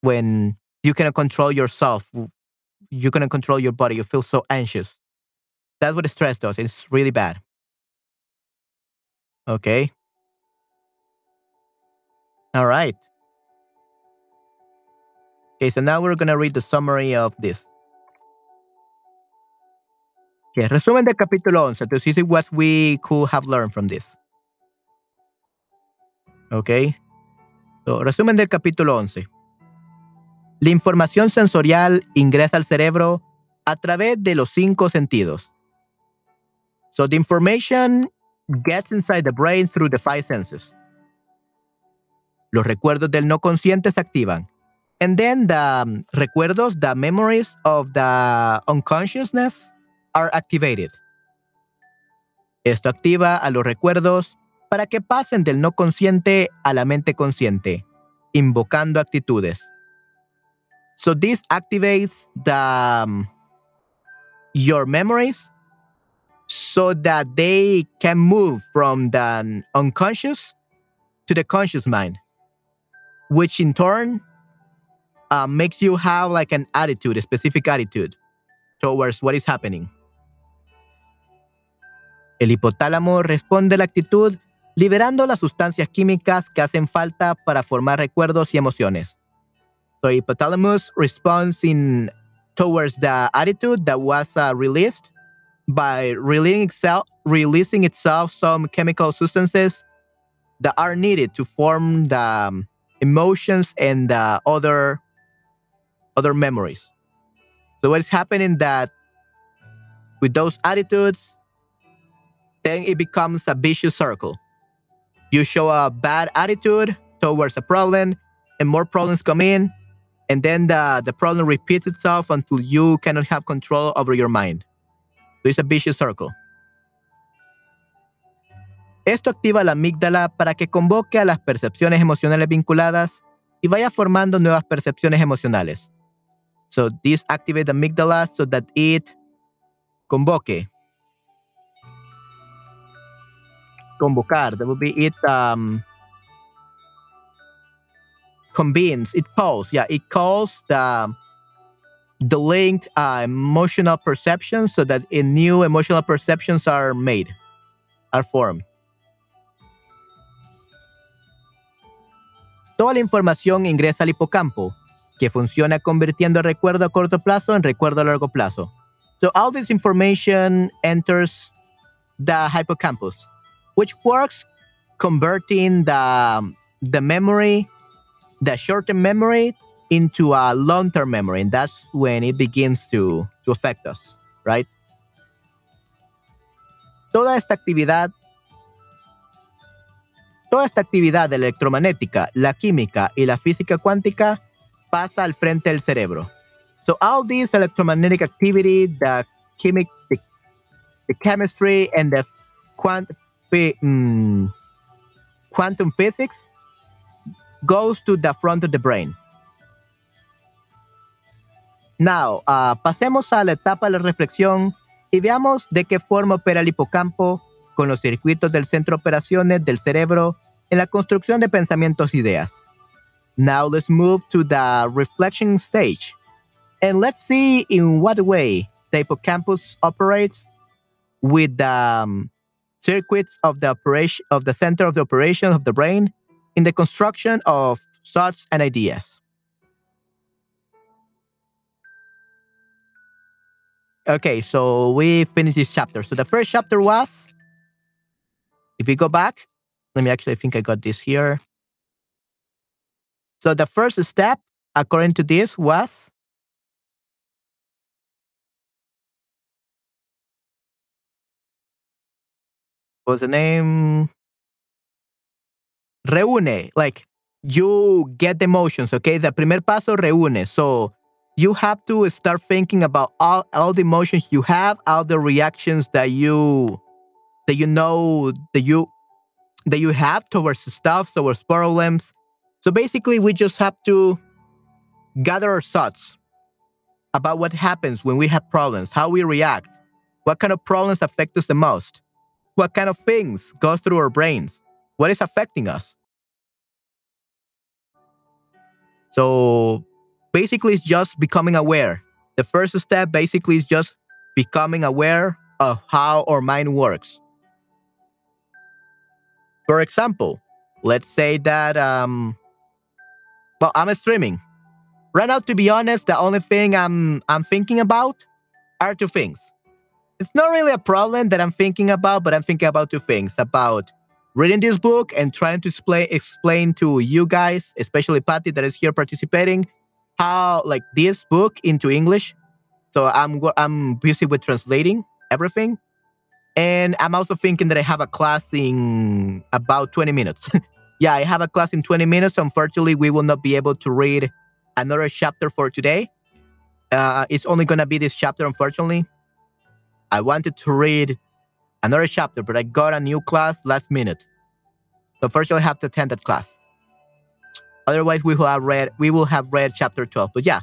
When you cannot control yourself, you cannot control your body, you feel so anxious. That's what stress does. It's really bad. Okay. All right. Okay, so now we're going to read the summary of this. Okay, resumen del capítulo 11 to see what we could have learned from this. ¿Ok? So, resumen del capítulo 11. La información sensorial ingresa al cerebro a través de los cinco sentidos. So the information gets inside the brain through the five senses. Los recuerdos del no consciente se activan. And then the um, recuerdos, the memories of the unconsciousness are activated. Esto activa a los recuerdos para que pasen del no consciente a la mente consciente, invocando actitudes. So this activates the um, your memories so that they can move from the unconscious to the conscious mind, which in turn uh, makes you have like an attitude, a specific attitude towards what is happening. El hipotálamo responde a la actitud liberando las sustancias químicas que hacen falta para formar recuerdos y emociones. So hypothalamus responds in towards the attitude that was uh, released by releasing itself, releasing itself some chemical substances that are needed to form the um, emotions and the other other memories. So what is happening that with those attitudes, then it becomes a vicious circle you show a bad attitude towards a problem and more problems come in and then the, the problem repeats itself until you cannot have control over your mind. So it's a vicious circle. Esto activa la amígdala para que convoque a las percepciones emocionales vinculadas y vaya formando nuevas percepciones emocionales. So this activates the amygdala so that it convoque convocar. That would be it um, convenes, it calls. Yeah, it calls the the linked uh, emotional perceptions so that a new emotional perceptions are made, are formed. Toda la información ingresa al hipocampo, que funciona convirtiendo el recuerdo a corto plazo en recuerdo a largo plazo. So all this information enters the hippocampus, which works converting the um, the memory, the short-term memory into a long-term memory, and that's when it begins to to affect us, right? Toda esta actividad Toda esta actividad electromagnética, la química y la física cuántica pasa al frente del cerebro. So all this electromagnetic activity, the chemic, the, the chemistry, and the quant, mm, quantum physics goes to the front of the brain. Now, uh, pasemos a la etapa de la reflexión y veamos de qué forma opera el hipocampo con los circuitos del centro de operaciones del cerebro en la construcción de pensamientos e ideas. Now let's move to the reflection stage and let's see in what way the hippocampus operates with the um, circuits of the operation of the center of the operation of the brain in the construction of thoughts and ideas. Okay, so we finished this chapter. So the first chapter was, if we go back, let me actually think I got this here. So the first step, according to this, was was the name reúne, like you get the emotions, okay? The primer paso reúne. So you have to start thinking about all, all the emotions you have, all the reactions that you that you know that you that you have towards stuff, towards problems. So basically we just have to gather our thoughts about what happens when we have problems, how we react, what kind of problems affect us the most, what kind of things go through our brains, what is affecting us. So basically, it's just becoming aware. The first step basically is just becoming aware of how our mind works. For example, let's say that, um, well, I'm streaming. Right now, to be honest, the only thing I'm I'm thinking about are two things. It's not really a problem that I'm thinking about, but I'm thinking about two things: about reading this book and trying to explain explain to you guys, especially Patty that is here participating, how like this book into English. So I'm I'm busy with translating everything, and I'm also thinking that I have a class in about 20 minutes. *laughs* yeah, I have a class in 20 minutes. Unfortunately, we will not be able to read another chapter for today. Uh, it's only gonna be this chapter, unfortunately. I wanted to read another chapter, but I got a new class last minute. So first you'll have to attend that class. Otherwise, we will have read we will have read chapter 12. But yeah.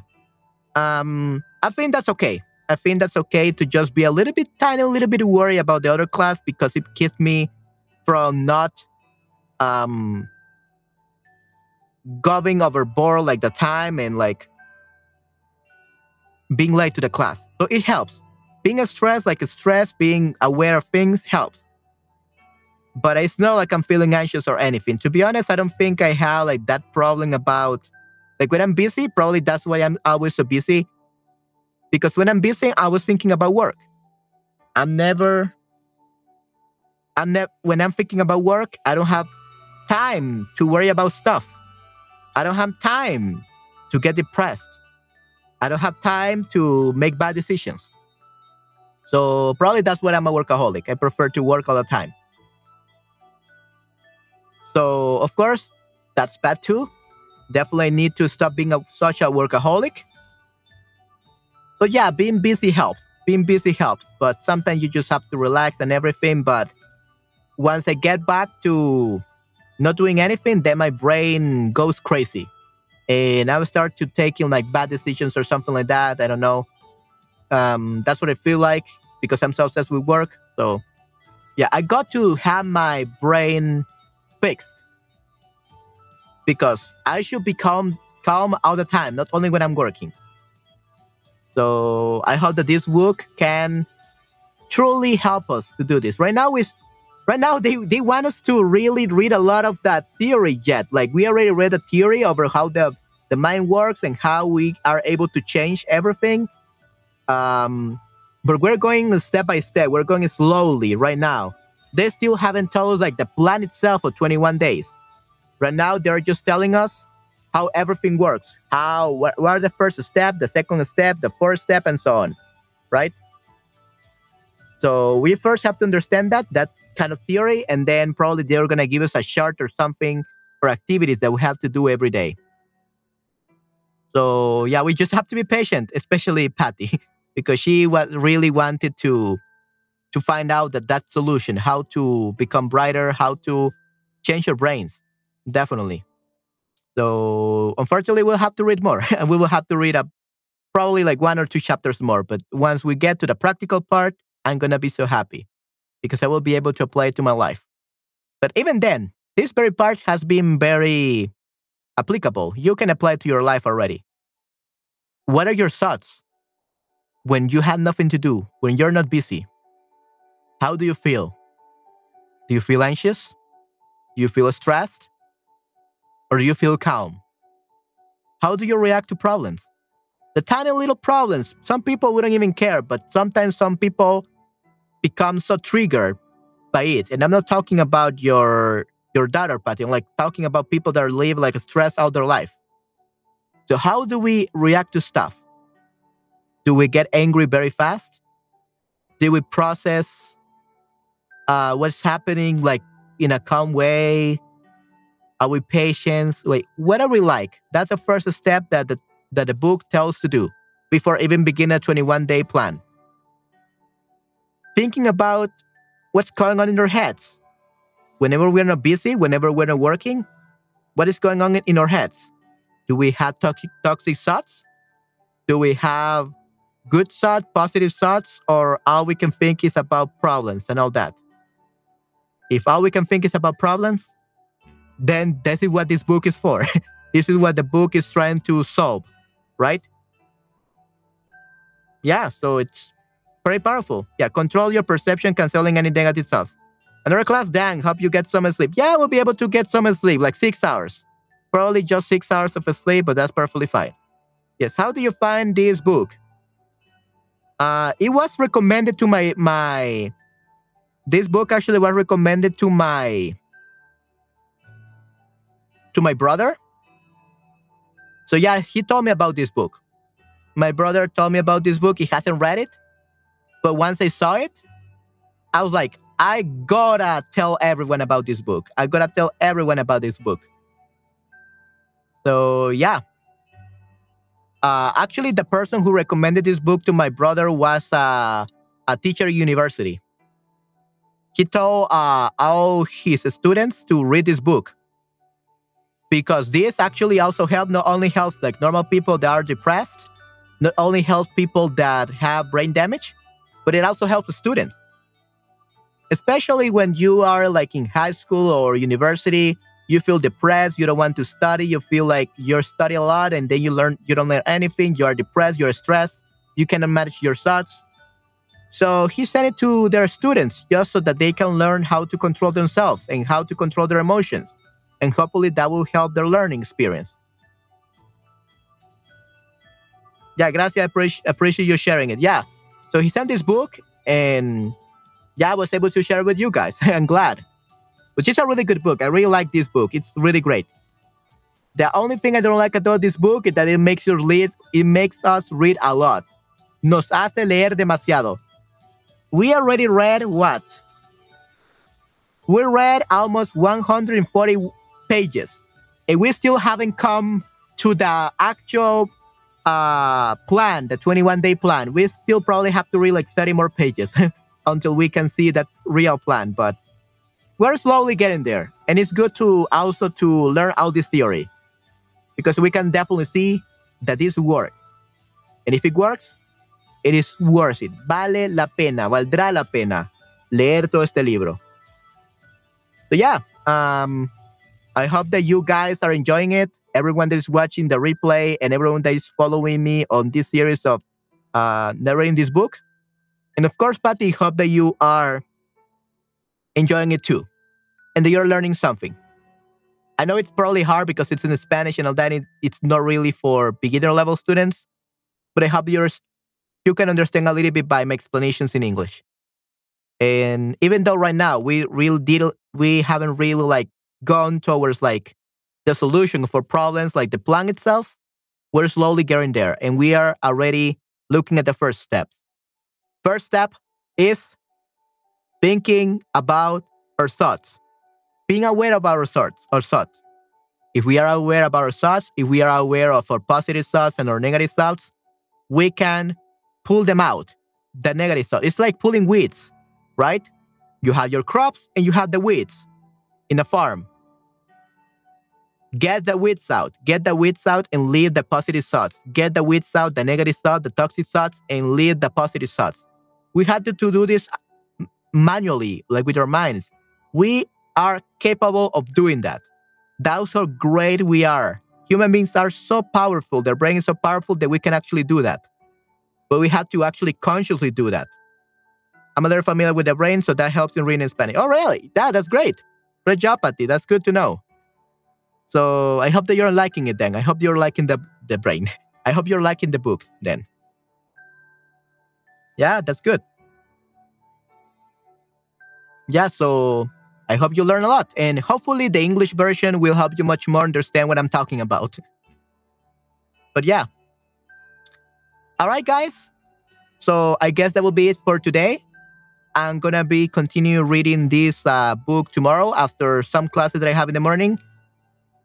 Um I think that's okay. I think that's okay to just be a little bit tiny, a little bit worried about the other class because it keeps me from not um going overboard like the time and like being late to the class. So it helps being stressed, like a stress, being aware of things helps. But it's not like I'm feeling anxious or anything. To be honest, I don't think I have like that problem about like when I'm busy, probably that's why I'm always so busy. Because when I'm busy, I was thinking about work. I'm never I'm never when I'm thinking about work, I don't have time to worry about stuff. I don't have time to get depressed. I don't have time to make bad decisions. So probably that's why I'm a workaholic. I prefer to work all the time. So of course, that's bad too. Definitely need to stop being a, such a workaholic. But yeah, being busy helps. Being busy helps. But sometimes you just have to relax and everything. But once I get back to not doing anything, then my brain goes crazy. And I start to taking like bad decisions or something like that. I don't know um, that's what I feel like because I'm so obsessed with work. So, yeah, I got to have my brain fixed because I should be calm, calm all the time, not only when I'm working. So I hope that this book can truly help us to do this. Right now is right now they, they want us to really read a lot of that theory yet. Like we already read the theory over how the the mind works and how we are able to change everything um, but we're going step by step. We're going slowly right now. They still haven't told us like the plan itself for 21 days. Right now, they're just telling us how everything works. How what, what are the first step, the second step, the fourth step, and so on. Right. So we first have to understand that that kind of theory, and then probably they're gonna give us a chart or something for activities that we have to do every day. So yeah, we just have to be patient, especially Patty. *laughs* because she was really wanted to to find out that that solution, how to become brighter, how to change your brains, definitely. So unfortunately, we'll have to read more, and *laughs* we will have to read a probably like one or two chapters more. But once we get to the practical part, I'm gonna be so happy because I will be able to apply it to my life. But even then, this very part has been very applicable. You can apply it to your life already. What are your thoughts when you have nothing to do, when you're not busy, how do you feel? Do you feel anxious? Do you feel stressed? Or do you feel calm? How do you react to problems? the tiny little problems. Some people wouldn't even care, but sometimes some people become so triggered by it. And I'm not talking about your your daughter, Patty. I'm like talking about people that live like a stress out their life. So how do we react to stuff? Do we get angry very fast? Do we process uh, what's happening like in a calm way? Are we patient? Like, what are we like? That's the first step that the, that the book tells to do before even begin a 21 day plan. Thinking about what's going on in our heads. Whenever we're not busy, whenever we're not working, what is going on in our heads? Do we have toxic, toxic thoughts? Do we have good thoughts, positive thoughts, or all we can think is about problems and all that? If all we can think is about problems, then this is what this book is for. *laughs* this is what the book is trying to solve, right? Yeah, so it's very powerful. Yeah, control your perception, canceling any negative thoughts. Another class, dang, hope you get some sleep. Yeah, we'll be able to get some sleep, like six hours. Probably just six hours of sleep, but that's perfectly fine. Yes, how do you find this book? Uh, it was recommended to my my. This book actually was recommended to my to my brother. So yeah, he told me about this book. My brother told me about this book. He hasn't read it, but once I saw it, I was like, I gotta tell everyone about this book. I gotta tell everyone about this book. So yeah. Uh, actually, the person who recommended this book to my brother was uh, a teacher at university. He told uh, all his students to read this book because this actually also help not only helps like normal people that are depressed, not only helps people that have brain damage, but it also helps students. Especially when you are like in high school or university, you feel depressed, you don't want to study, you feel like you're studying a lot and then you learn you don't learn anything, you are depressed, you're stressed, you cannot manage your thoughts. So he sent it to their students just so that they can learn how to control themselves and how to control their emotions and hopefully that will help their learning experience. Yeah, gracias. I appreciate, appreciate you sharing it. Yeah. So he sent this book and yeah, I was able to share it with you guys. *laughs* I'm glad. Which is a really good book. I really like this book. It's really great. The only thing I don't like about this book is that it makes you read, it makes us read a lot. Nos hace leer demasiado. We already read what? We read almost 140 pages. And we still haven't come to the actual uh, plan, the 21 day plan. We still probably have to read like 30 more pages *laughs* until we can see that real plan. But we're slowly getting there. And it's good to also to learn all this theory because we can definitely see that this works. And if it works, it is worth it. Vale la pena, valdrá la pena leer todo este libro. So yeah, um, I hope that you guys are enjoying it. Everyone that is watching the replay and everyone that is following me on this series of uh, narrating this book. And of course, Patty, hope that you are enjoying it too and you're learning something. I know it's probably hard because it's in Spanish and all that. It's not really for beginner level students, but I hope you're, you can understand a little bit by my explanations in English. And even though right now we really did, we haven't really like gone towards like the solution for problems like the plan itself, we're slowly getting there and we are already looking at the first steps. First step is thinking about our thoughts, being aware about our thoughts, our thoughts. If we are aware about our thoughts, if we are aware of our positive thoughts and our negative thoughts, we can pull them out. The negative thoughts. It's like pulling weeds, right? You have your crops and you have the weeds in a farm. Get the weeds out. Get the weeds out and leave the positive thoughts. Get the weeds out, the negative thoughts, the toxic thoughts, and leave the positive thoughts. We had to, to do this manually, like with our minds. We are capable of doing that. That's how great we are. Human beings are so powerful. Their brain is so powerful that we can actually do that. But we have to actually consciously do that. I'm a little familiar with the brain, so that helps in reading Spanish. Oh, really? That, that's great. Great job, Patty. That's good to know. So I hope that you're liking it then. I hope you're liking the, the brain. *laughs* I hope you're liking the book then. Yeah, that's good. Yeah, so I hope you learn a lot. And hopefully, the English version will help you much more understand what I'm talking about. But yeah. All right, guys. So I guess that will be it for today. I'm gonna be continue reading this uh, book tomorrow after some classes that I have in the morning.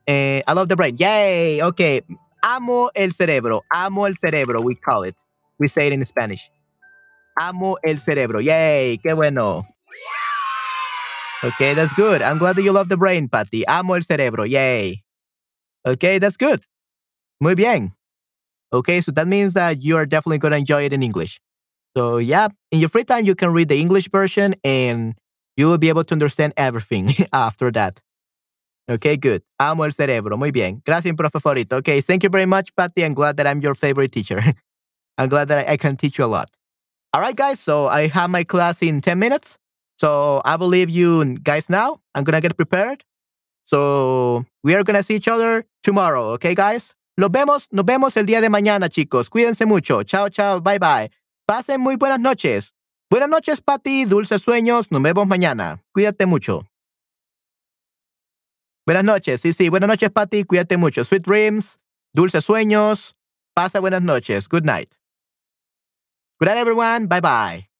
Uh, I love the brain. Yay! Okay. Amo el cerebro. Amo el cerebro, we call it. We say it in Spanish. Amo el cerebro. Yay! Qué bueno. Okay, that's good. I'm glad that you love the brain, Patty. Amo el cerebro. Yay. Okay, that's good. Muy bien. Okay, so that means that you are definitely going to enjoy it in English. So, yeah, in your free time, you can read the English version and you will be able to understand everything *laughs* after that. Okay, good. Amo el cerebro. Muy bien. Gracias, profe favorito. Okay, thank you very much, Patty. I'm glad that I'm your favorite teacher. *laughs* I'm glad that I can teach you a lot. All right, guys. So I have my class in 10 minutes. So I leave you guys now. I'm going to get prepared. So we are going to see each other tomorrow. Okay, guys? Nos vemos, nos vemos el día de mañana, chicos. Cuídense mucho. Chao, chao. Bye, bye. Pasen muy buenas noches. Buenas noches, Patty. Dulces sueños. Nos vemos mañana. Cuídate mucho. Buenas noches, sí, sí. Buenas noches, Patty. Cuídate mucho. Sweet dreams, dulces sueños. Pasa buenas noches. Good night. Good night, everyone. Bye bye.